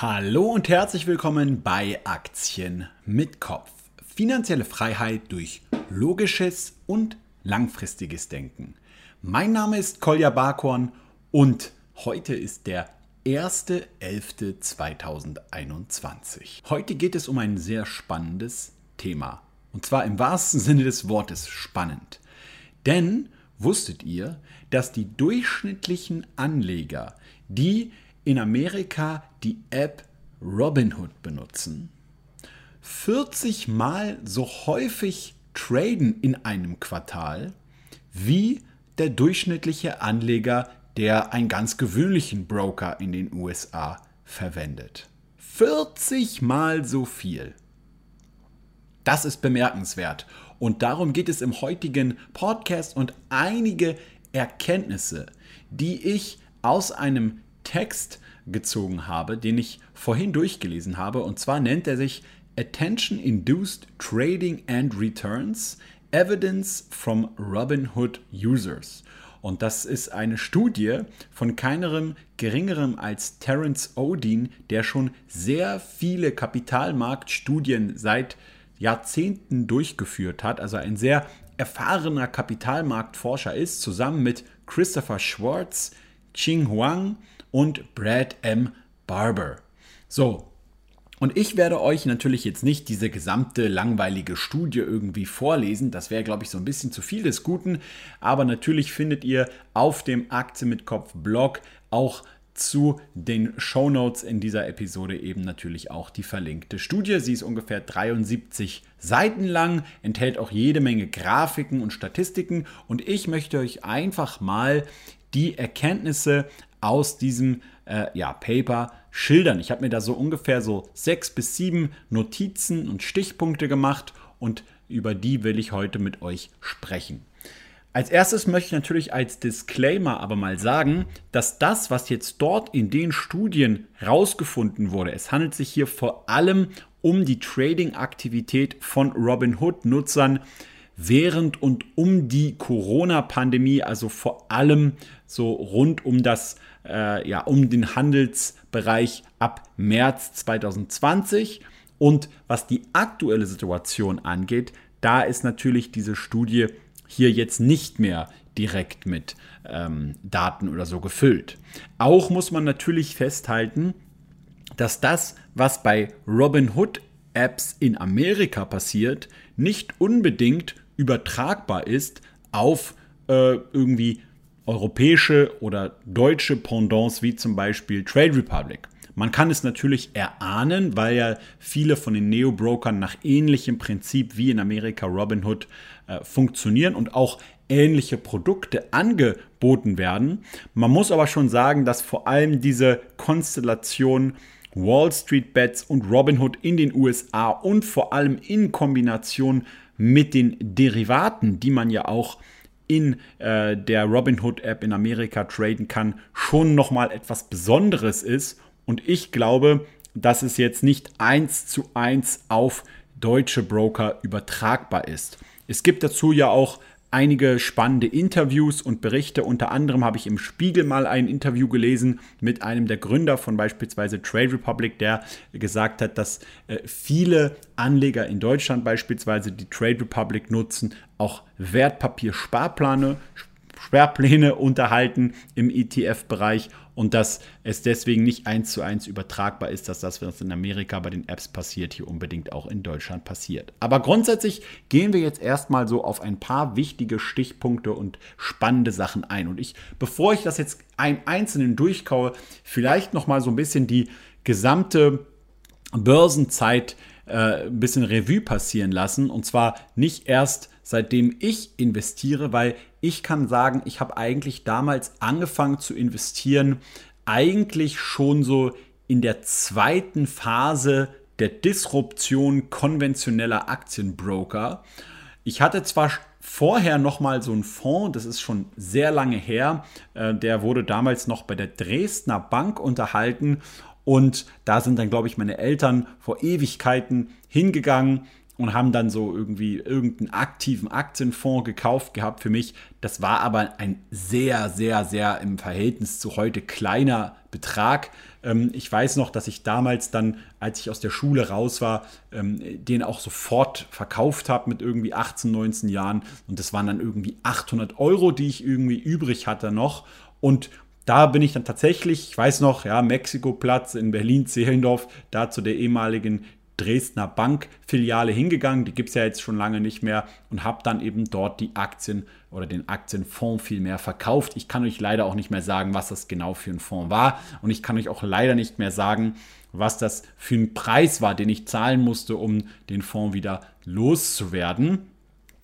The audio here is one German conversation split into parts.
Hallo und herzlich willkommen bei Aktien mit Kopf. Finanzielle Freiheit durch logisches und langfristiges Denken. Mein Name ist Kolja Barkorn und heute ist der 1.11.2021. Heute geht es um ein sehr spannendes Thema. Und zwar im wahrsten Sinne des Wortes spannend. Denn wusstet ihr, dass die durchschnittlichen Anleger, die in Amerika die App Robinhood benutzen, 40 Mal so häufig traden in einem Quartal wie der durchschnittliche Anleger, der einen ganz gewöhnlichen Broker in den USA verwendet. 40 Mal so viel. Das ist bemerkenswert. Und darum geht es im heutigen Podcast und einige Erkenntnisse, die ich aus einem Text gezogen habe, den ich vorhin durchgelesen habe. Und zwar nennt er sich Attention Induced Trading and Returns Evidence from Robinhood Users. Und das ist eine Studie von keinerem geringerem als Terence Odin, der schon sehr viele Kapitalmarktstudien seit Jahrzehnten durchgeführt hat, also ein sehr erfahrener Kapitalmarktforscher ist, zusammen mit Christopher Schwartz, Ching Huang und Brad M. Barber. So, und ich werde euch natürlich jetzt nicht diese gesamte langweilige Studie irgendwie vorlesen. Das wäre, glaube ich, so ein bisschen zu viel des Guten. Aber natürlich findet ihr auf dem Aktie mit Kopf Blog auch zu den Show Notes in dieser Episode eben natürlich auch die verlinkte Studie. Sie ist ungefähr 73 Seiten lang, enthält auch jede Menge Grafiken und Statistiken und ich möchte euch einfach mal die Erkenntnisse aus diesem äh, ja, Paper schildern. Ich habe mir da so ungefähr so sechs bis sieben Notizen und Stichpunkte gemacht und über die will ich heute mit euch sprechen. Als erstes möchte ich natürlich als Disclaimer aber mal sagen, dass das, was jetzt dort in den Studien rausgefunden wurde, es handelt sich hier vor allem um die Trading-Aktivität von Robinhood-Nutzern während und um die Corona-Pandemie, also vor allem so rund um das, äh, ja, um den Handelsbereich ab März 2020. Und was die aktuelle Situation angeht, da ist natürlich diese Studie hier jetzt nicht mehr direkt mit ähm, Daten oder so gefüllt. Auch muss man natürlich festhalten, dass das, was bei Robinhood Apps in Amerika passiert, nicht unbedingt übertragbar ist auf äh, irgendwie europäische oder deutsche Pendants wie zum Beispiel Trade Republic. Man kann es natürlich erahnen, weil ja viele von den Neo-Brokern nach ähnlichem Prinzip wie in Amerika Robinhood äh, funktionieren und auch ähnliche Produkte angeboten werden. Man muss aber schon sagen, dass vor allem diese Konstellation Wall Street Bets und Robinhood in den USA und vor allem in Kombination mit den Derivaten, die man ja auch in äh, der Robinhood App in Amerika traden kann, schon nochmal etwas Besonderes ist. Und ich glaube, dass es jetzt nicht eins zu eins auf deutsche Broker übertragbar ist. Es gibt dazu ja auch einige spannende Interviews und Berichte. Unter anderem habe ich im Spiegel mal ein Interview gelesen mit einem der Gründer von beispielsweise Trade Republic, der gesagt hat, dass äh, viele Anleger in Deutschland beispielsweise die Trade Republic nutzen, auch Wertpapier-Sparpläne Sperrpläne unterhalten im ETF-Bereich und dass es deswegen nicht eins zu eins übertragbar ist, dass das, was in Amerika bei den Apps passiert, hier unbedingt auch in Deutschland passiert. Aber grundsätzlich gehen wir jetzt erstmal so auf ein paar wichtige Stichpunkte und spannende Sachen ein. Und ich, bevor ich das jetzt einen einzelnen durchkaue, vielleicht nochmal so ein bisschen die gesamte Börsenzeit äh, ein bisschen Revue passieren lassen. Und zwar nicht erst seitdem ich investiere, weil ich kann sagen, ich habe eigentlich damals angefangen zu investieren, eigentlich schon so in der zweiten Phase der Disruption konventioneller Aktienbroker. Ich hatte zwar vorher noch mal so einen Fonds, das ist schon sehr lange her, äh, der wurde damals noch bei der Dresdner Bank unterhalten und da sind dann, glaube ich, meine Eltern vor Ewigkeiten hingegangen und haben dann so irgendwie irgendeinen aktiven Aktienfonds gekauft gehabt für mich. Das war aber ein sehr, sehr, sehr im Verhältnis zu heute kleiner Betrag. Ähm, ich weiß noch, dass ich damals dann, als ich aus der Schule raus war, ähm, den auch sofort verkauft habe mit irgendwie 18, 19 Jahren. Und das waren dann irgendwie 800 Euro, die ich irgendwie übrig hatte noch. Und da bin ich dann tatsächlich, ich weiß noch, ja, Mexikoplatz in Berlin-Zehlendorf, da zu der ehemaligen Dresdner Bankfiliale hingegangen, die gibt es ja jetzt schon lange nicht mehr und habe dann eben dort die Aktien oder den Aktienfonds viel mehr verkauft. Ich kann euch leider auch nicht mehr sagen, was das genau für ein Fonds war und ich kann euch auch leider nicht mehr sagen, was das für ein Preis war, den ich zahlen musste, um den Fonds wieder loszuwerden.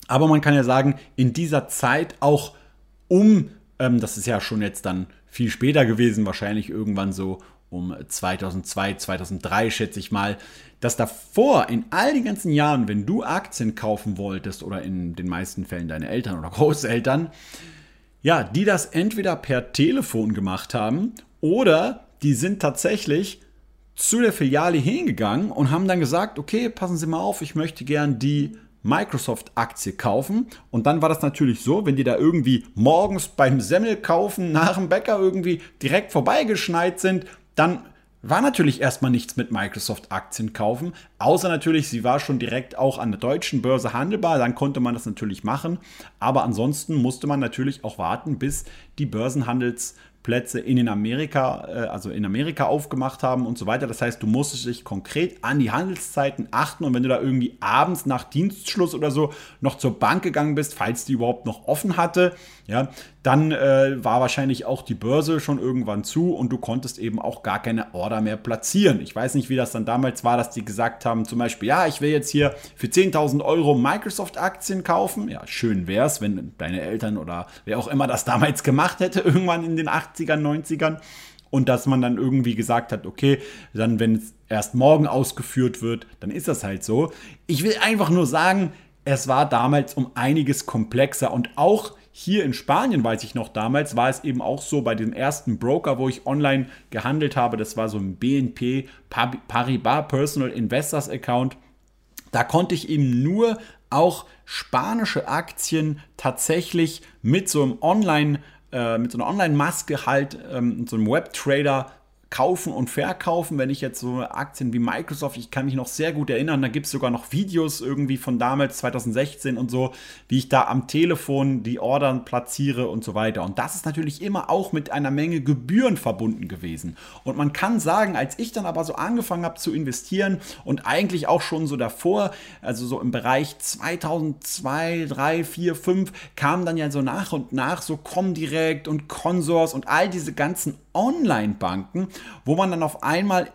Aber man kann ja sagen, in dieser Zeit auch um, ähm, das ist ja schon jetzt dann viel später gewesen, wahrscheinlich irgendwann so um 2002, 2003 schätze ich mal, dass davor in all den ganzen Jahren, wenn du Aktien kaufen wolltest oder in den meisten Fällen deine Eltern oder Großeltern, ja, die das entweder per Telefon gemacht haben oder die sind tatsächlich zu der Filiale hingegangen und haben dann gesagt, okay, passen Sie mal auf, ich möchte gern die Microsoft-Aktie kaufen. Und dann war das natürlich so, wenn die da irgendwie morgens beim Semmelkaufen nach dem Bäcker irgendwie direkt vorbeigeschneit sind, dann war natürlich erstmal nichts mit Microsoft-Aktien kaufen, außer natürlich, sie war schon direkt auch an der deutschen Börse handelbar, dann konnte man das natürlich machen, aber ansonsten musste man natürlich auch warten, bis die Börsenhandels Plätze in den Amerika, äh, also in Amerika aufgemacht haben und so weiter. Das heißt, du musstest dich konkret an die Handelszeiten achten und wenn du da irgendwie abends nach Dienstschluss oder so noch zur Bank gegangen bist, falls die überhaupt noch offen hatte, ja, dann äh, war wahrscheinlich auch die Börse schon irgendwann zu und du konntest eben auch gar keine Order mehr platzieren. Ich weiß nicht, wie das dann damals war, dass die gesagt haben, zum Beispiel, ja, ich will jetzt hier für 10.000 Euro Microsoft-Aktien kaufen. Ja, schön wäre es, wenn deine Eltern oder wer auch immer das damals gemacht hätte, irgendwann in den 80ern, 90ern. Und dass man dann irgendwie gesagt hat, okay, dann wenn es erst morgen ausgeführt wird, dann ist das halt so. Ich will einfach nur sagen, es war damals um einiges komplexer und auch hier in Spanien, weiß ich noch damals, war es eben auch so bei dem ersten Broker, wo ich online gehandelt habe. Das war so ein BNP Paribas Personal Investors Account. Da konnte ich eben nur auch spanische Aktien tatsächlich mit so einem Online, äh, mit so einer Online-Maske halt, ähm, so einem Web-Trader kaufen und verkaufen. Wenn ich jetzt so Aktien wie Microsoft, ich kann mich noch sehr gut erinnern, da gibt es sogar noch Videos irgendwie von damals, 2016 und so, wie ich da am Telefon die Ordern platziere und so weiter. Und das ist natürlich immer auch mit einer Menge Gebühren verbunden gewesen. Und man kann sagen, als ich dann aber so angefangen habe zu investieren und eigentlich auch schon so davor, also so im Bereich 2002, 3, 4, 5, kam dann ja so nach und nach so Comdirect und Consors und all diese ganzen Online-Banken, wo man dann auf einmal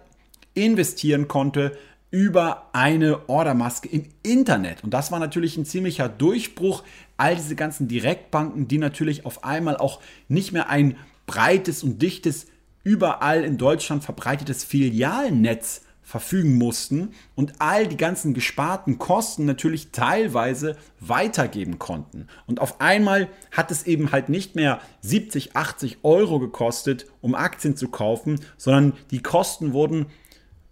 investieren konnte über eine Ordermaske im Internet. Und das war natürlich ein ziemlicher Durchbruch. All diese ganzen Direktbanken, die natürlich auf einmal auch nicht mehr ein breites und dichtes, überall in Deutschland verbreitetes Filialnetz verfügen mussten und all die ganzen gesparten Kosten natürlich teilweise weitergeben konnten. Und auf einmal hat es eben halt nicht mehr 70, 80 Euro gekostet, um Aktien zu kaufen, sondern die Kosten wurden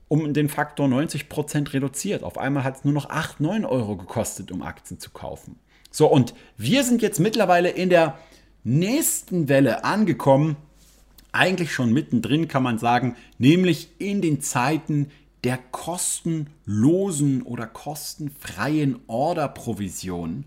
um den Faktor 90 Prozent reduziert. Auf einmal hat es nur noch 8, 9 Euro gekostet, um Aktien zu kaufen. So, und wir sind jetzt mittlerweile in der nächsten Welle angekommen, eigentlich schon mittendrin kann man sagen, nämlich in den Zeiten, der kostenlosen oder kostenfreien Orderprovision,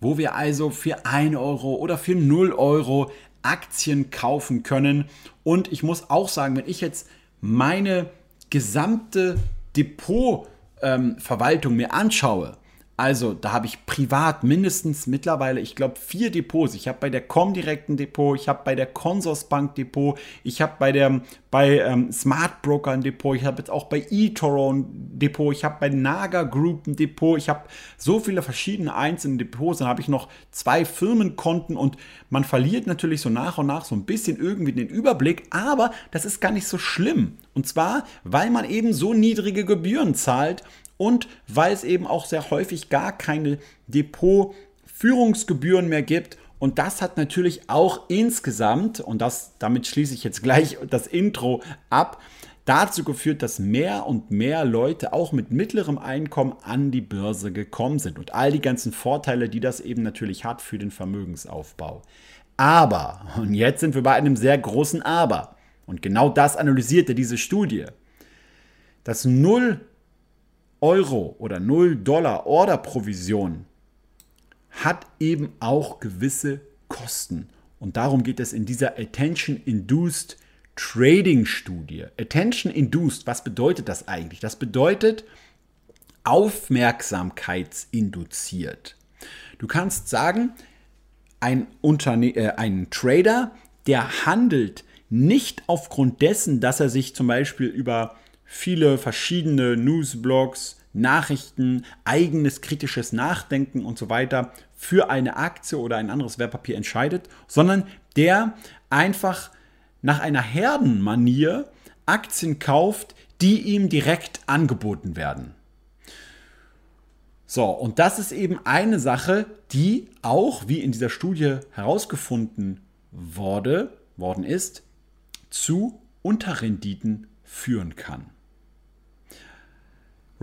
wo wir also für 1 Euro oder für 0 Euro Aktien kaufen können. Und ich muss auch sagen, wenn ich jetzt meine gesamte Depotverwaltung ähm, mir anschaue, also, da habe ich privat mindestens mittlerweile, ich glaube, vier Depots. Ich habe bei der Comdirect ein Depot, ich habe bei der Consorsbank Depot, ich habe bei der bei ähm, Smart Broker ein Depot, ich habe jetzt auch bei eToro ein Depot, ich habe bei Naga Group ein Depot, ich habe so viele verschiedene einzelne Depots, dann habe ich noch zwei Firmenkonten und man verliert natürlich so nach und nach so ein bisschen irgendwie den Überblick, aber das ist gar nicht so schlimm. Und zwar, weil man eben so niedrige Gebühren zahlt und weil es eben auch sehr häufig gar keine Depotführungsgebühren mehr gibt. Und das hat natürlich auch insgesamt, und das, damit schließe ich jetzt gleich das Intro ab, dazu geführt, dass mehr und mehr Leute auch mit mittlerem Einkommen an die Börse gekommen sind und all die ganzen Vorteile, die das eben natürlich hat für den Vermögensaufbau. Aber, und jetzt sind wir bei einem sehr großen Aber, und genau das analysierte diese Studie, dass 0 Euro oder 0 Dollar Orderprovision hat eben auch gewisse Kosten. Und darum geht es in dieser Attention Induced Trading Studie. Attention Induced, was bedeutet das eigentlich? Das bedeutet aufmerksamkeitsinduziert. Du kannst sagen, ein, Unterne äh, ein Trader, der handelt nicht aufgrund dessen, dass er sich zum Beispiel über viele verschiedene Newsblogs, Nachrichten, eigenes kritisches Nachdenken und so weiter für eine Aktie oder ein anderes Wertpapier entscheidet, sondern der einfach nach einer Herdenmanier Aktien kauft, die ihm direkt angeboten werden. So, und das ist eben eine Sache, die auch, wie in dieser Studie herausgefunden wurde, worden ist, zu Unterrenditen führen kann.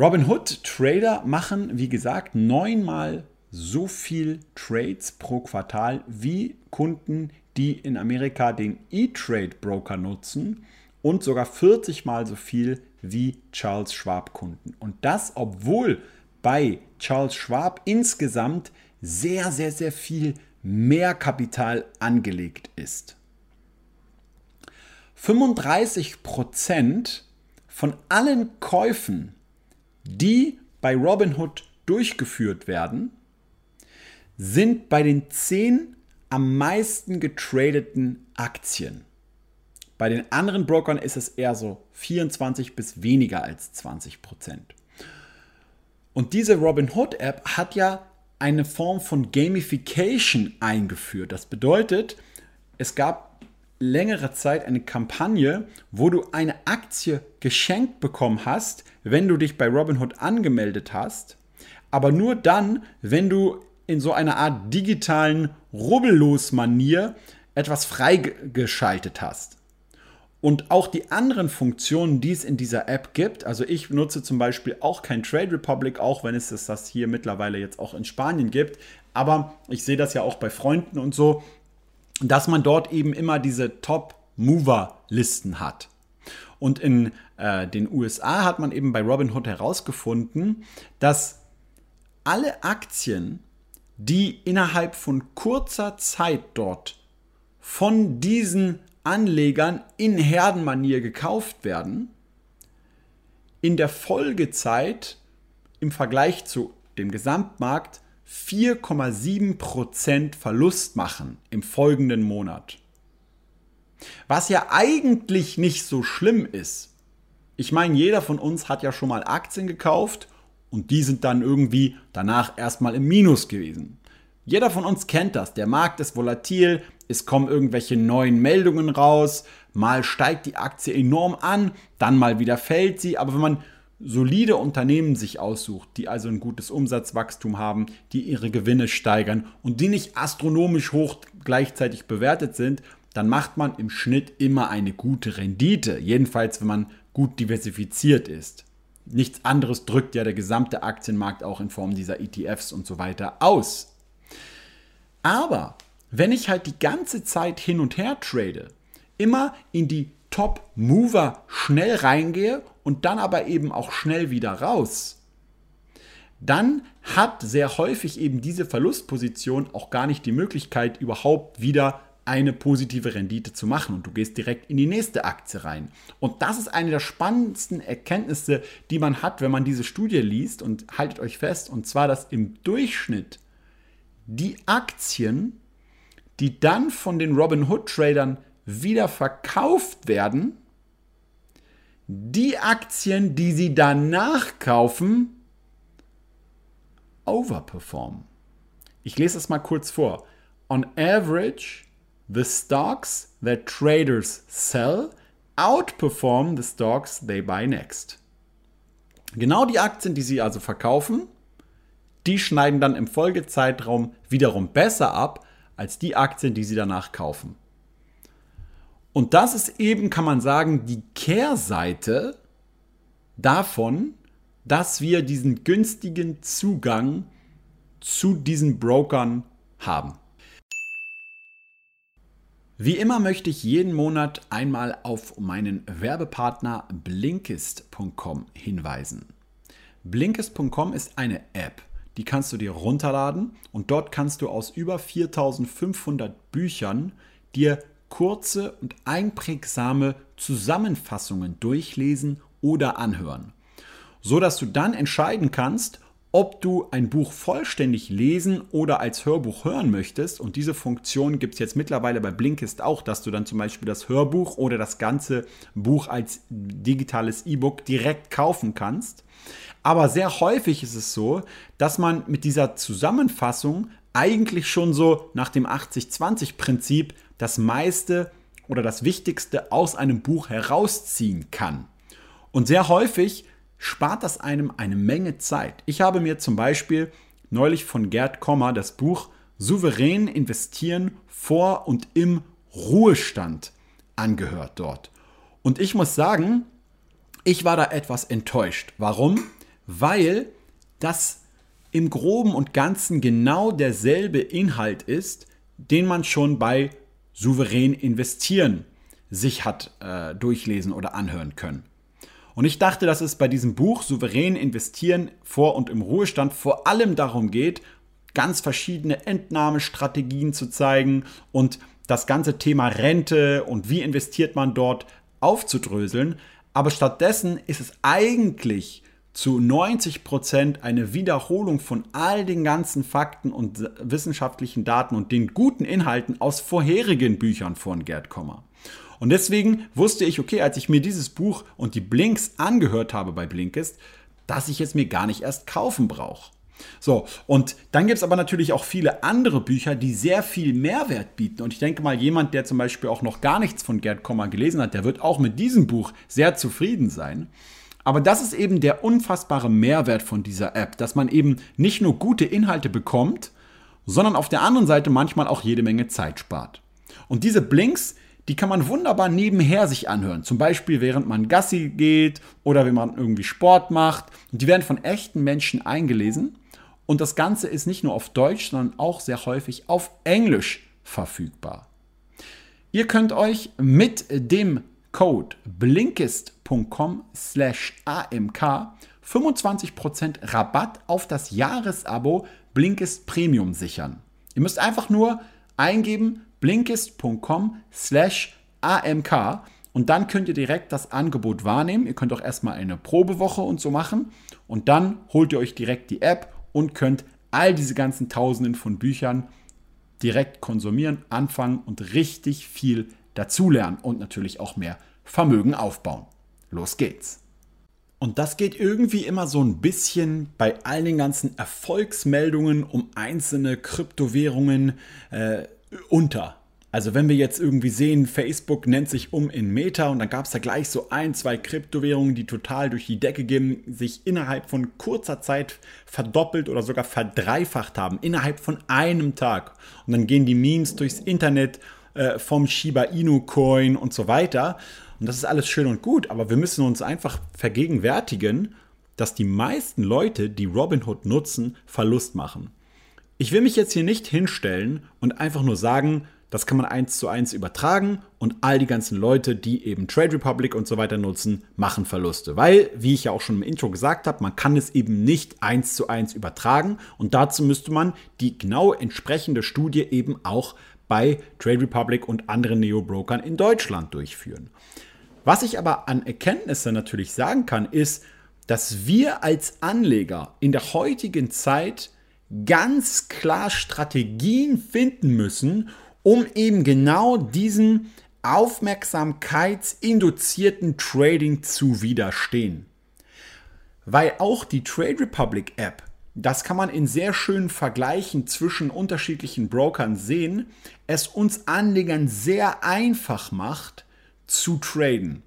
Robinhood Trader machen, wie gesagt, neunmal so viel Trades pro Quartal wie Kunden, die in Amerika den E-Trade Broker nutzen und sogar 40 mal so viel wie Charles Schwab Kunden. Und das, obwohl bei Charles Schwab insgesamt sehr, sehr, sehr viel mehr Kapital angelegt ist. 35 Prozent von allen Käufen, die bei Robinhood durchgeführt werden, sind bei den 10 am meisten getradeten Aktien. Bei den anderen Brokern ist es eher so 24 bis weniger als 20 Prozent. Und diese Robinhood App hat ja eine Form von Gamification eingeführt. Das bedeutet, es gab längere Zeit eine Kampagne, wo du eine Aktie geschenkt bekommen hast, wenn du dich bei Robinhood angemeldet hast, aber nur dann, wenn du in so einer Art digitalen Rubbellos-Manier etwas freigeschaltet hast. Und auch die anderen Funktionen, die es in dieser App gibt, also ich nutze zum Beispiel auch kein Trade Republic, auch wenn es das hier mittlerweile jetzt auch in Spanien gibt, aber ich sehe das ja auch bei Freunden und so, dass man dort eben immer diese Top-Mover-Listen hat. Und in äh, den USA hat man eben bei Robinhood herausgefunden, dass alle Aktien, die innerhalb von kurzer Zeit dort von diesen Anlegern in Herdenmanier gekauft werden, in der Folgezeit im Vergleich zu dem Gesamtmarkt 4,7% Verlust machen im folgenden Monat. Was ja eigentlich nicht so schlimm ist. Ich meine, jeder von uns hat ja schon mal Aktien gekauft und die sind dann irgendwie danach erstmal im Minus gewesen. Jeder von uns kennt das. Der Markt ist volatil, es kommen irgendwelche neuen Meldungen raus, mal steigt die Aktie enorm an, dann mal wieder fällt sie. Aber wenn man solide Unternehmen sich aussucht, die also ein gutes Umsatzwachstum haben, die ihre Gewinne steigern und die nicht astronomisch hoch gleichzeitig bewertet sind, dann macht man im Schnitt immer eine gute Rendite. Jedenfalls, wenn man gut diversifiziert ist. Nichts anderes drückt ja der gesamte Aktienmarkt auch in Form dieser ETFs und so weiter aus. Aber wenn ich halt die ganze Zeit hin und her trade, immer in die Top-Mover schnell reingehe und dann aber eben auch schnell wieder raus, dann hat sehr häufig eben diese Verlustposition auch gar nicht die Möglichkeit, überhaupt wieder eine positive Rendite zu machen und du gehst direkt in die nächste Aktie rein. Und das ist eine der spannendsten Erkenntnisse, die man hat, wenn man diese Studie liest und haltet euch fest, und zwar, dass im Durchschnitt die Aktien die dann von den Robinhood-Tradern wieder verkauft werden, die Aktien, die sie danach kaufen, overperformen. Ich lese das mal kurz vor. On average, the stocks that traders sell outperform the stocks they buy next. Genau die Aktien, die sie also verkaufen, die schneiden dann im Folgezeitraum wiederum besser ab als die Aktien, die sie danach kaufen. Und das ist eben, kann man sagen, die Kehrseite davon, dass wir diesen günstigen Zugang zu diesen Brokern haben. Wie immer möchte ich jeden Monat einmal auf meinen Werbepartner Blinkist.com hinweisen. Blinkist.com ist eine App, die kannst du dir runterladen und dort kannst du aus über 4500 Büchern dir kurze und einprägsame Zusammenfassungen durchlesen oder anhören, so dass du dann entscheiden kannst, ob du ein Buch vollständig lesen oder als Hörbuch hören möchtest. Und diese Funktion gibt es jetzt mittlerweile bei Blinkist auch, dass du dann zum Beispiel das Hörbuch oder das ganze Buch als digitales E-Book direkt kaufen kannst. Aber sehr häufig ist es so, dass man mit dieser Zusammenfassung eigentlich schon so nach dem 80-20-Prinzip das meiste oder das Wichtigste aus einem Buch herausziehen kann. Und sehr häufig spart das einem eine Menge Zeit. Ich habe mir zum Beispiel neulich von Gerd Kommer das Buch Souverän investieren vor und im Ruhestand angehört dort. Und ich muss sagen, ich war da etwas enttäuscht. Warum? Weil das im groben und ganzen genau derselbe Inhalt ist, den man schon bei Souverän investieren sich hat äh, durchlesen oder anhören können. Und ich dachte, dass es bei diesem Buch Souverän investieren vor und im Ruhestand vor allem darum geht, ganz verschiedene Entnahmestrategien zu zeigen und das ganze Thema Rente und wie investiert man dort aufzudröseln. Aber stattdessen ist es eigentlich zu 90 Prozent eine Wiederholung von all den ganzen Fakten und wissenschaftlichen Daten und den guten Inhalten aus vorherigen Büchern von Gerd Kommer. Und deswegen wusste ich, okay, als ich mir dieses Buch und die Blinks angehört habe bei Blinkist, dass ich es mir gar nicht erst kaufen brauche. So, und dann gibt es aber natürlich auch viele andere Bücher, die sehr viel Mehrwert bieten. Und ich denke mal, jemand, der zum Beispiel auch noch gar nichts von Gerd Kommer gelesen hat, der wird auch mit diesem Buch sehr zufrieden sein. Aber das ist eben der unfassbare Mehrwert von dieser App, dass man eben nicht nur gute Inhalte bekommt, sondern auf der anderen Seite manchmal auch jede Menge Zeit spart. Und diese Blinks, die kann man wunderbar nebenher sich anhören. Zum Beispiel während man Gassi geht oder wenn man irgendwie Sport macht. Und die werden von echten Menschen eingelesen. Und das Ganze ist nicht nur auf Deutsch, sondern auch sehr häufig auf Englisch verfügbar. Ihr könnt euch mit dem Code blinkist.com slash amk 25% Rabatt auf das Jahresabo Blinkist Premium sichern. Ihr müsst einfach nur eingeben blinkist.com slash amk und dann könnt ihr direkt das Angebot wahrnehmen. Ihr könnt auch erstmal eine Probewoche und so machen und dann holt ihr euch direkt die App und könnt all diese ganzen Tausenden von Büchern direkt konsumieren, anfangen und richtig viel dazulernen und natürlich auch mehr Vermögen aufbauen. Los geht's! Und das geht irgendwie immer so ein bisschen bei all den ganzen Erfolgsmeldungen um einzelne Kryptowährungen äh, unter. Also wenn wir jetzt irgendwie sehen, Facebook nennt sich um in Meta und dann gab es da gleich so ein, zwei Kryptowährungen, die total durch die Decke gehen, sich innerhalb von kurzer Zeit verdoppelt oder sogar verdreifacht haben, innerhalb von einem Tag. Und dann gehen die Memes durchs Internet äh, vom Shiba Inu Coin und so weiter. Und das ist alles schön und gut, aber wir müssen uns einfach vergegenwärtigen, dass die meisten Leute, die Robinhood nutzen, Verlust machen. Ich will mich jetzt hier nicht hinstellen und einfach nur sagen, das kann man eins zu eins übertragen und all die ganzen Leute, die eben Trade Republic und so weiter nutzen, machen Verluste. Weil, wie ich ja auch schon im Intro gesagt habe, man kann es eben nicht eins zu eins übertragen und dazu müsste man die genau entsprechende Studie eben auch bei Trade Republic und anderen Neo-Brokern in Deutschland durchführen. Was ich aber an Erkenntnissen natürlich sagen kann, ist, dass wir als Anleger in der heutigen Zeit ganz klar Strategien finden müssen, um eben genau diesen aufmerksamkeitsinduzierten Trading zu widerstehen. Weil auch die Trade Republic App, das kann man in sehr schönen Vergleichen zwischen unterschiedlichen Brokern sehen, es uns Anlegern sehr einfach macht zu traden.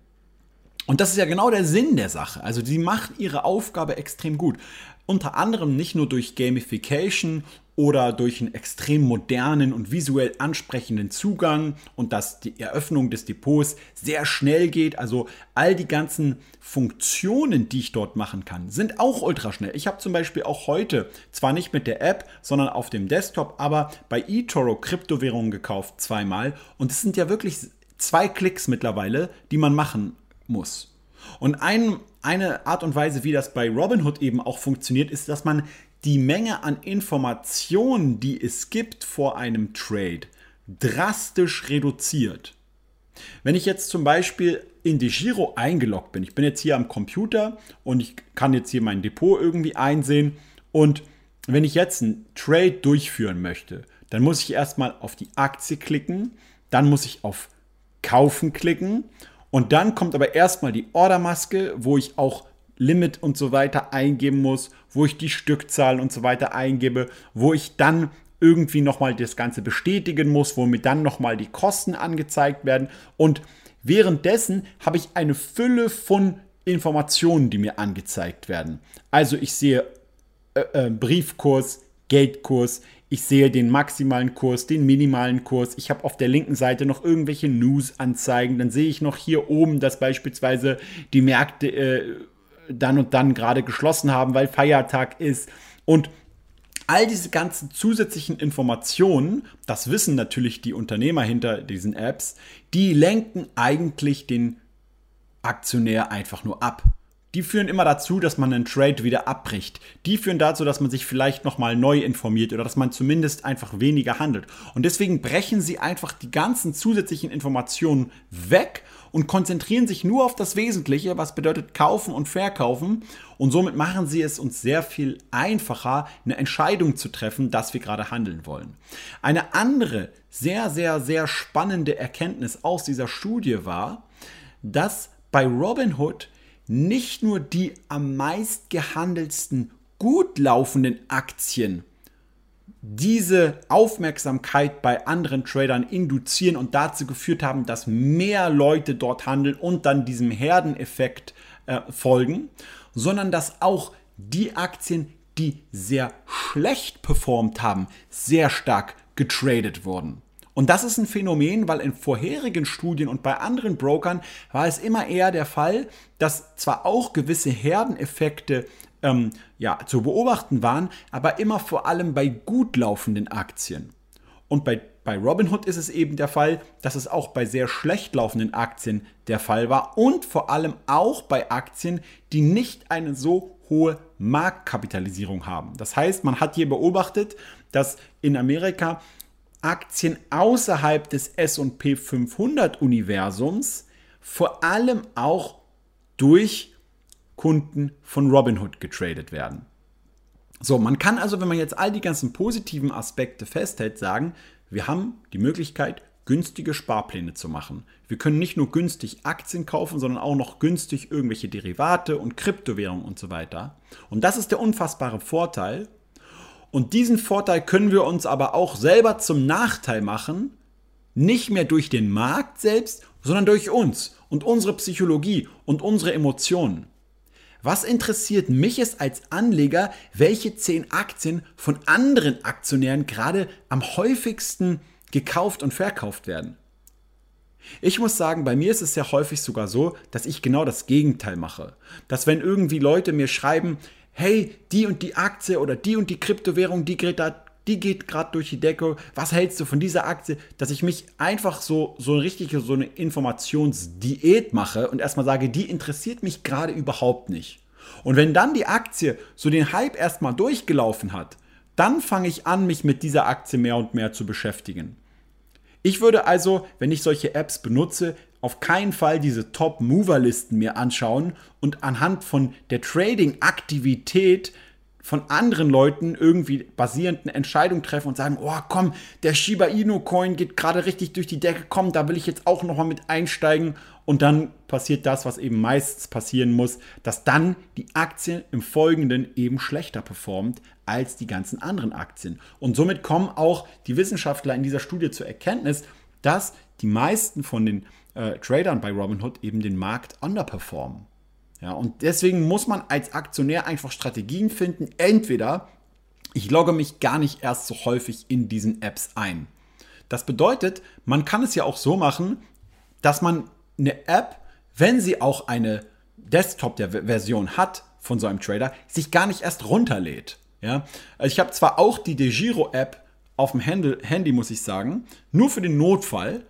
Und das ist ja genau der Sinn der Sache. Also sie macht ihre Aufgabe extrem gut. unter anderem nicht nur durch Gamification oder durch einen extrem modernen und visuell ansprechenden Zugang und dass die Eröffnung des Depots sehr schnell geht. Also all die ganzen Funktionen, die ich dort machen kann, sind auch ultra schnell. Ich habe zum Beispiel auch heute, zwar nicht mit der App, sondern auf dem Desktop, aber bei eToro Kryptowährungen gekauft zweimal. Und es sind ja wirklich zwei Klicks mittlerweile, die man machen muss. Und ein, eine Art und Weise, wie das bei Robinhood eben auch funktioniert, ist, dass man die Menge an Informationen, die es gibt vor einem Trade, drastisch reduziert. Wenn ich jetzt zum Beispiel in die eingeloggt bin, ich bin jetzt hier am Computer und ich kann jetzt hier mein Depot irgendwie einsehen und wenn ich jetzt einen Trade durchführen möchte, dann muss ich erstmal auf die Aktie klicken, dann muss ich auf Kaufen klicken und dann kommt aber erstmal die Ordermaske, wo ich auch Limit und so weiter eingeben muss, wo ich die Stückzahlen und so weiter eingebe, wo ich dann irgendwie nochmal das Ganze bestätigen muss, wo mir dann nochmal die Kosten angezeigt werden. Und währenddessen habe ich eine Fülle von Informationen, die mir angezeigt werden. Also ich sehe äh, äh, Briefkurs, Geldkurs, ich sehe den maximalen Kurs, den minimalen Kurs. Ich habe auf der linken Seite noch irgendwelche News-Anzeigen. Dann sehe ich noch hier oben, dass beispielsweise die Märkte äh, dann und dann gerade geschlossen haben, weil Feiertag ist. Und all diese ganzen zusätzlichen Informationen, das wissen natürlich die Unternehmer hinter diesen Apps, die lenken eigentlich den Aktionär einfach nur ab. Die führen immer dazu, dass man einen Trade wieder abbricht. Die führen dazu, dass man sich vielleicht nochmal neu informiert oder dass man zumindest einfach weniger handelt. Und deswegen brechen sie einfach die ganzen zusätzlichen Informationen weg und konzentrieren sich nur auf das Wesentliche, was bedeutet kaufen und verkaufen. Und somit machen sie es uns sehr viel einfacher, eine Entscheidung zu treffen, dass wir gerade handeln wollen. Eine andere sehr, sehr, sehr spannende Erkenntnis aus dieser Studie war, dass bei Robinhood nicht nur die am meist gehandelsten gut laufenden Aktien diese Aufmerksamkeit bei anderen Tradern induzieren und dazu geführt haben, dass mehr Leute dort handeln und dann diesem Herdeneffekt äh, folgen, sondern dass auch die Aktien, die sehr schlecht performt haben, sehr stark getradet wurden. Und das ist ein Phänomen, weil in vorherigen Studien und bei anderen Brokern war es immer eher der Fall, dass zwar auch gewisse Herdeneffekte ähm, ja, zu beobachten waren, aber immer vor allem bei gut laufenden Aktien. Und bei, bei Robinhood ist es eben der Fall, dass es auch bei sehr schlecht laufenden Aktien der Fall war und vor allem auch bei Aktien, die nicht eine so hohe Marktkapitalisierung haben. Das heißt, man hat hier beobachtet, dass in Amerika Aktien außerhalb des SP 500 Universums vor allem auch durch Kunden von Robinhood getradet werden. So, man kann also, wenn man jetzt all die ganzen positiven Aspekte festhält, sagen, wir haben die Möglichkeit, günstige Sparpläne zu machen. Wir können nicht nur günstig Aktien kaufen, sondern auch noch günstig irgendwelche Derivate und Kryptowährungen und so weiter. Und das ist der unfassbare Vorteil. Und diesen Vorteil können wir uns aber auch selber zum Nachteil machen, nicht mehr durch den Markt selbst, sondern durch uns und unsere Psychologie und unsere Emotionen. Was interessiert mich es als Anleger, welche zehn Aktien von anderen Aktionären gerade am häufigsten gekauft und verkauft werden? Ich muss sagen, bei mir ist es ja häufig sogar so, dass ich genau das Gegenteil mache. Dass wenn irgendwie Leute mir schreiben, hey, die und die Aktie oder die und die Kryptowährung, die geht da die geht gerade durch die Decke. Was hältst du von dieser Aktie? Dass ich mich einfach so, so richtig so eine Informationsdiät mache und erstmal sage, die interessiert mich gerade überhaupt nicht. Und wenn dann die Aktie so den Hype erstmal durchgelaufen hat, dann fange ich an, mich mit dieser Aktie mehr und mehr zu beschäftigen. Ich würde also, wenn ich solche Apps benutze, auf keinen Fall diese Top-Mover-Listen mir anschauen und anhand von der Trading-Aktivität von anderen Leuten irgendwie basierend eine Entscheidung treffen und sagen, oh komm, der Shiba Inu Coin geht gerade richtig durch die Decke, komm, da will ich jetzt auch nochmal mit einsteigen und dann passiert das, was eben meistens passieren muss, dass dann die Aktie im Folgenden eben schlechter performt als die ganzen anderen Aktien. Und somit kommen auch die Wissenschaftler in dieser Studie zur Erkenntnis, dass die meisten von den äh, Tradern bei Robinhood eben den Markt underperformen. Ja, und deswegen muss man als Aktionär einfach Strategien finden. Entweder ich logge mich gar nicht erst so häufig in diesen Apps ein. Das bedeutet, man kann es ja auch so machen, dass man eine App, wenn sie auch eine Desktop-Version hat von so einem Trader, sich gar nicht erst runterlädt. Ja? Ich habe zwar auch die DeGiro-App auf dem Handy, muss ich sagen, nur für den Notfall,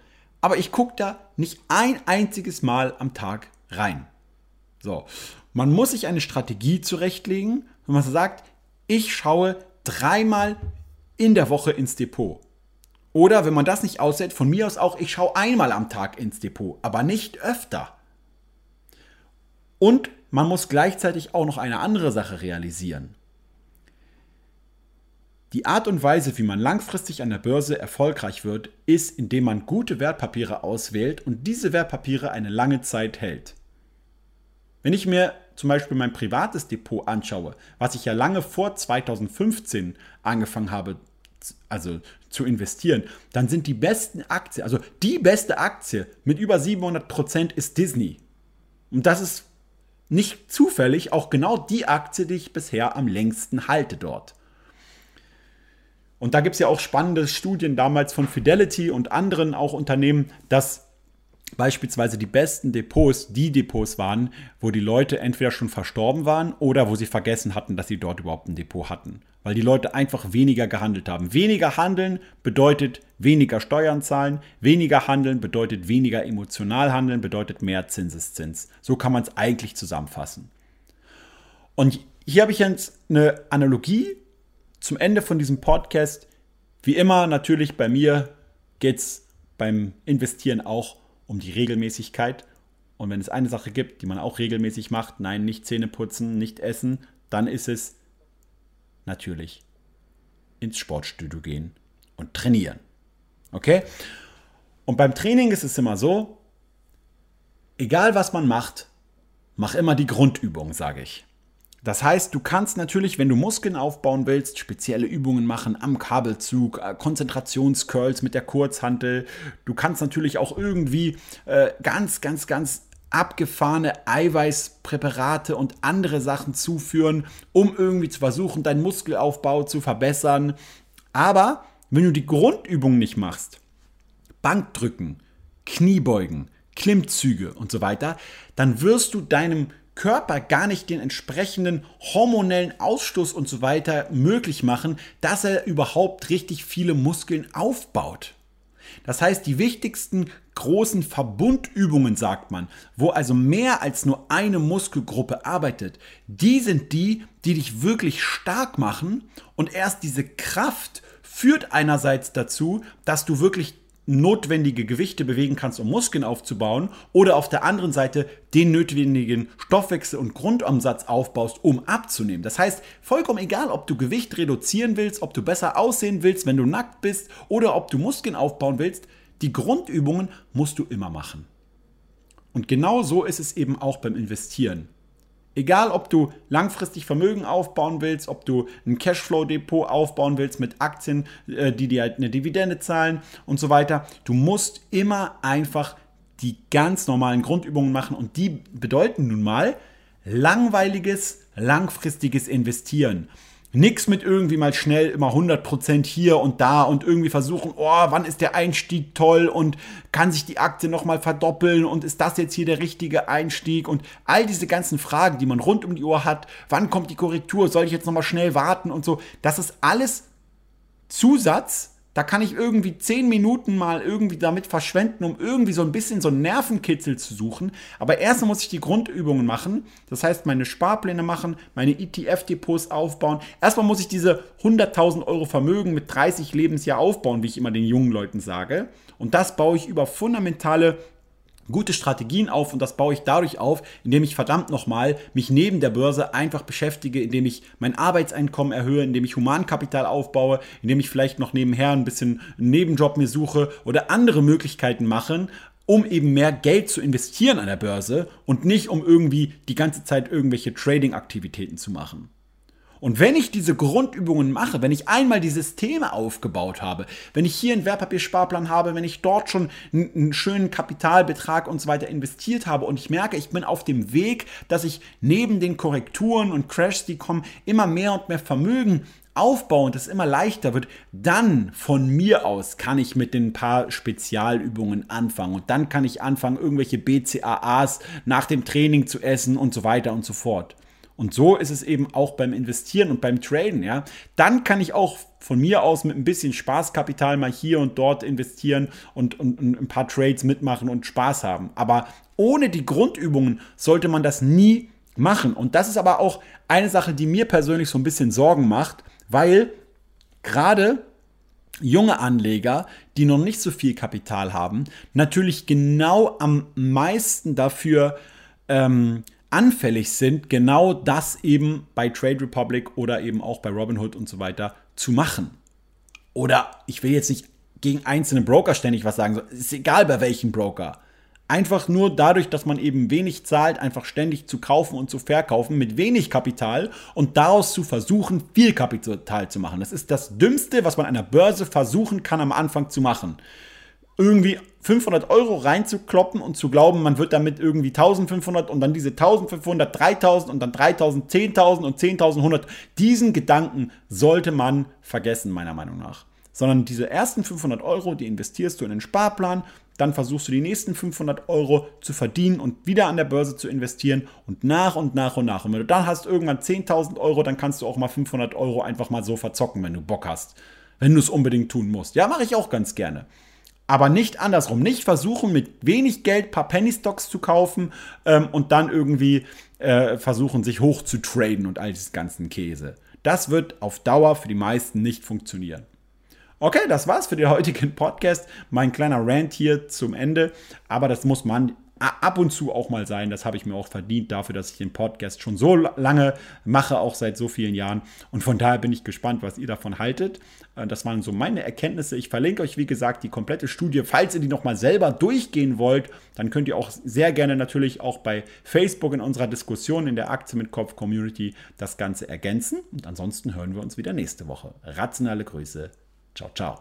aber ich gucke da nicht ein einziges Mal am Tag rein. So, man muss sich eine Strategie zurechtlegen, wenn man sagt, ich schaue dreimal in der Woche ins Depot. Oder wenn man das nicht aushält, von mir aus auch, ich schaue einmal am Tag ins Depot, aber nicht öfter. Und man muss gleichzeitig auch noch eine andere Sache realisieren. Die Art und Weise, wie man langfristig an der Börse erfolgreich wird, ist, indem man gute Wertpapiere auswählt und diese Wertpapiere eine lange Zeit hält. Wenn ich mir zum Beispiel mein privates Depot anschaue, was ich ja lange vor 2015 angefangen habe, also zu investieren, dann sind die besten Aktien, also die beste Aktie mit über 700 Prozent ist Disney. Und das ist nicht zufällig auch genau die Aktie, die ich bisher am längsten halte dort. Und da gibt es ja auch spannende Studien damals von Fidelity und anderen auch Unternehmen, dass beispielsweise die besten Depots die Depots waren, wo die Leute entweder schon verstorben waren oder wo sie vergessen hatten, dass sie dort überhaupt ein Depot hatten. Weil die Leute einfach weniger gehandelt haben. Weniger handeln bedeutet weniger Steuern zahlen. Weniger handeln bedeutet weniger emotional handeln, bedeutet mehr Zinseszins. So kann man es eigentlich zusammenfassen. Und hier habe ich jetzt eine Analogie zum Ende von diesem Podcast, wie immer natürlich bei mir geht es beim Investieren auch um die Regelmäßigkeit. Und wenn es eine Sache gibt, die man auch regelmäßig macht, nein, nicht Zähne putzen, nicht essen, dann ist es natürlich ins Sportstudio gehen und trainieren. Okay? Und beim Training ist es immer so, egal was man macht, mach immer die Grundübung, sage ich. Das heißt, du kannst natürlich, wenn du Muskeln aufbauen willst, spezielle Übungen machen am Kabelzug, äh, Konzentrationscurls mit der Kurzhantel. Du kannst natürlich auch irgendwie äh, ganz, ganz, ganz abgefahrene Eiweißpräparate und andere Sachen zuführen, um irgendwie zu versuchen, deinen Muskelaufbau zu verbessern. Aber wenn du die Grundübung nicht machst, Bankdrücken, Kniebeugen, Klimmzüge und so weiter, dann wirst du deinem Körper gar nicht den entsprechenden hormonellen Ausstoß und so weiter möglich machen, dass er überhaupt richtig viele Muskeln aufbaut. Das heißt, die wichtigsten großen Verbundübungen, sagt man, wo also mehr als nur eine Muskelgruppe arbeitet, die sind die, die dich wirklich stark machen und erst diese Kraft führt einerseits dazu, dass du wirklich notwendige Gewichte bewegen kannst, um Muskeln aufzubauen, oder auf der anderen Seite den notwendigen Stoffwechsel und Grundumsatz aufbaust, um abzunehmen. Das heißt, vollkommen egal, ob du Gewicht reduzieren willst, ob du besser aussehen willst, wenn du nackt bist, oder ob du Muskeln aufbauen willst, die Grundübungen musst du immer machen. Und genau so ist es eben auch beim Investieren. Egal, ob du langfristig Vermögen aufbauen willst, ob du ein Cashflow-Depot aufbauen willst mit Aktien, äh, die dir halt eine Dividende zahlen und so weiter, du musst immer einfach die ganz normalen Grundübungen machen und die bedeuten nun mal langweiliges, langfristiges Investieren. Nix mit irgendwie mal schnell immer 100% hier und da und irgendwie versuchen, oh, wann ist der Einstieg toll und kann sich die Aktie nochmal verdoppeln und ist das jetzt hier der richtige Einstieg? Und all diese ganzen Fragen, die man rund um die Uhr hat, wann kommt die Korrektur, soll ich jetzt nochmal schnell warten und so, das ist alles Zusatz da kann ich irgendwie zehn Minuten mal irgendwie damit verschwenden, um irgendwie so ein bisschen so einen Nervenkitzel zu suchen. Aber erstmal muss ich die Grundübungen machen. Das heißt, meine Sparpläne machen, meine ETF-Depots aufbauen. Erstmal muss ich diese 100.000 Euro Vermögen mit 30 Lebensjahr aufbauen, wie ich immer den jungen Leuten sage. Und das baue ich über fundamentale gute Strategien auf und das baue ich dadurch auf, indem ich verdammt nochmal mich neben der Börse einfach beschäftige, indem ich mein Arbeitseinkommen erhöhe, indem ich Humankapital aufbaue, indem ich vielleicht noch nebenher ein bisschen einen Nebenjob mir suche oder andere Möglichkeiten machen, um eben mehr Geld zu investieren an der Börse und nicht um irgendwie die ganze Zeit irgendwelche Trading-Aktivitäten zu machen. Und wenn ich diese Grundübungen mache, wenn ich einmal die Systeme aufgebaut habe, wenn ich hier einen Wertpapiersparplan habe, wenn ich dort schon einen schönen Kapitalbetrag und so weiter investiert habe und ich merke, ich bin auf dem Weg, dass ich neben den Korrekturen und Crashs, die kommen, immer mehr und mehr Vermögen aufbaue und es immer leichter wird, dann von mir aus kann ich mit den paar Spezialübungen anfangen und dann kann ich anfangen, irgendwelche BCAAs nach dem Training zu essen und so weiter und so fort. Und so ist es eben auch beim Investieren und beim Traden, ja. Dann kann ich auch von mir aus mit ein bisschen Spaßkapital mal hier und dort investieren und, und, und ein paar Trades mitmachen und Spaß haben. Aber ohne die Grundübungen sollte man das nie machen. Und das ist aber auch eine Sache, die mir persönlich so ein bisschen Sorgen macht, weil gerade junge Anleger, die noch nicht so viel Kapital haben, natürlich genau am meisten dafür ähm, anfällig sind, genau das eben bei Trade Republic oder eben auch bei Robinhood und so weiter zu machen. Oder ich will jetzt nicht gegen einzelne Broker ständig was sagen, ist egal bei welchem Broker. Einfach nur dadurch, dass man eben wenig zahlt, einfach ständig zu kaufen und zu verkaufen mit wenig Kapital und daraus zu versuchen, viel Kapital zu machen. Das ist das Dümmste, was man an der Börse versuchen kann am Anfang zu machen. Irgendwie 500 Euro reinzukloppen und zu glauben, man wird damit irgendwie 1500 und dann diese 1500, 3000 und dann 3000, 10.000 und 10.000, 100. Diesen Gedanken sollte man vergessen, meiner Meinung nach sondern diese ersten 500 Euro, die investierst du in den Sparplan, dann versuchst du die nächsten 500 Euro zu verdienen und wieder an der Börse zu investieren und nach und nach und nach. Und wenn du dann hast irgendwann 10.000 Euro, dann kannst du auch mal 500 Euro einfach mal so verzocken, wenn du Bock hast. Wenn du es unbedingt tun musst. Ja, mache ich auch ganz gerne. Aber nicht andersrum. Nicht versuchen, mit wenig Geld ein paar Penny Stocks zu kaufen ähm, und dann irgendwie äh, versuchen, sich hoch zu traden und all dieses ganzen Käse. Das wird auf Dauer für die meisten nicht funktionieren. Okay, das war's für den heutigen Podcast. Mein kleiner Rant hier zum Ende. Aber das muss man ab und zu auch mal sein. Das habe ich mir auch verdient dafür, dass ich den Podcast schon so lange mache, auch seit so vielen Jahren. Und von daher bin ich gespannt, was ihr davon haltet. Äh, das waren so meine Erkenntnisse. Ich verlinke euch, wie gesagt, die komplette Studie. Falls ihr die nochmal selber durchgehen wollt, dann könnt ihr auch sehr gerne natürlich auch bei Facebook in unserer Diskussion in der Aktie mit Kopf Community das Ganze ergänzen. Und ansonsten hören wir uns wieder nächste Woche. Rationale Grüße. Ciao, ciao.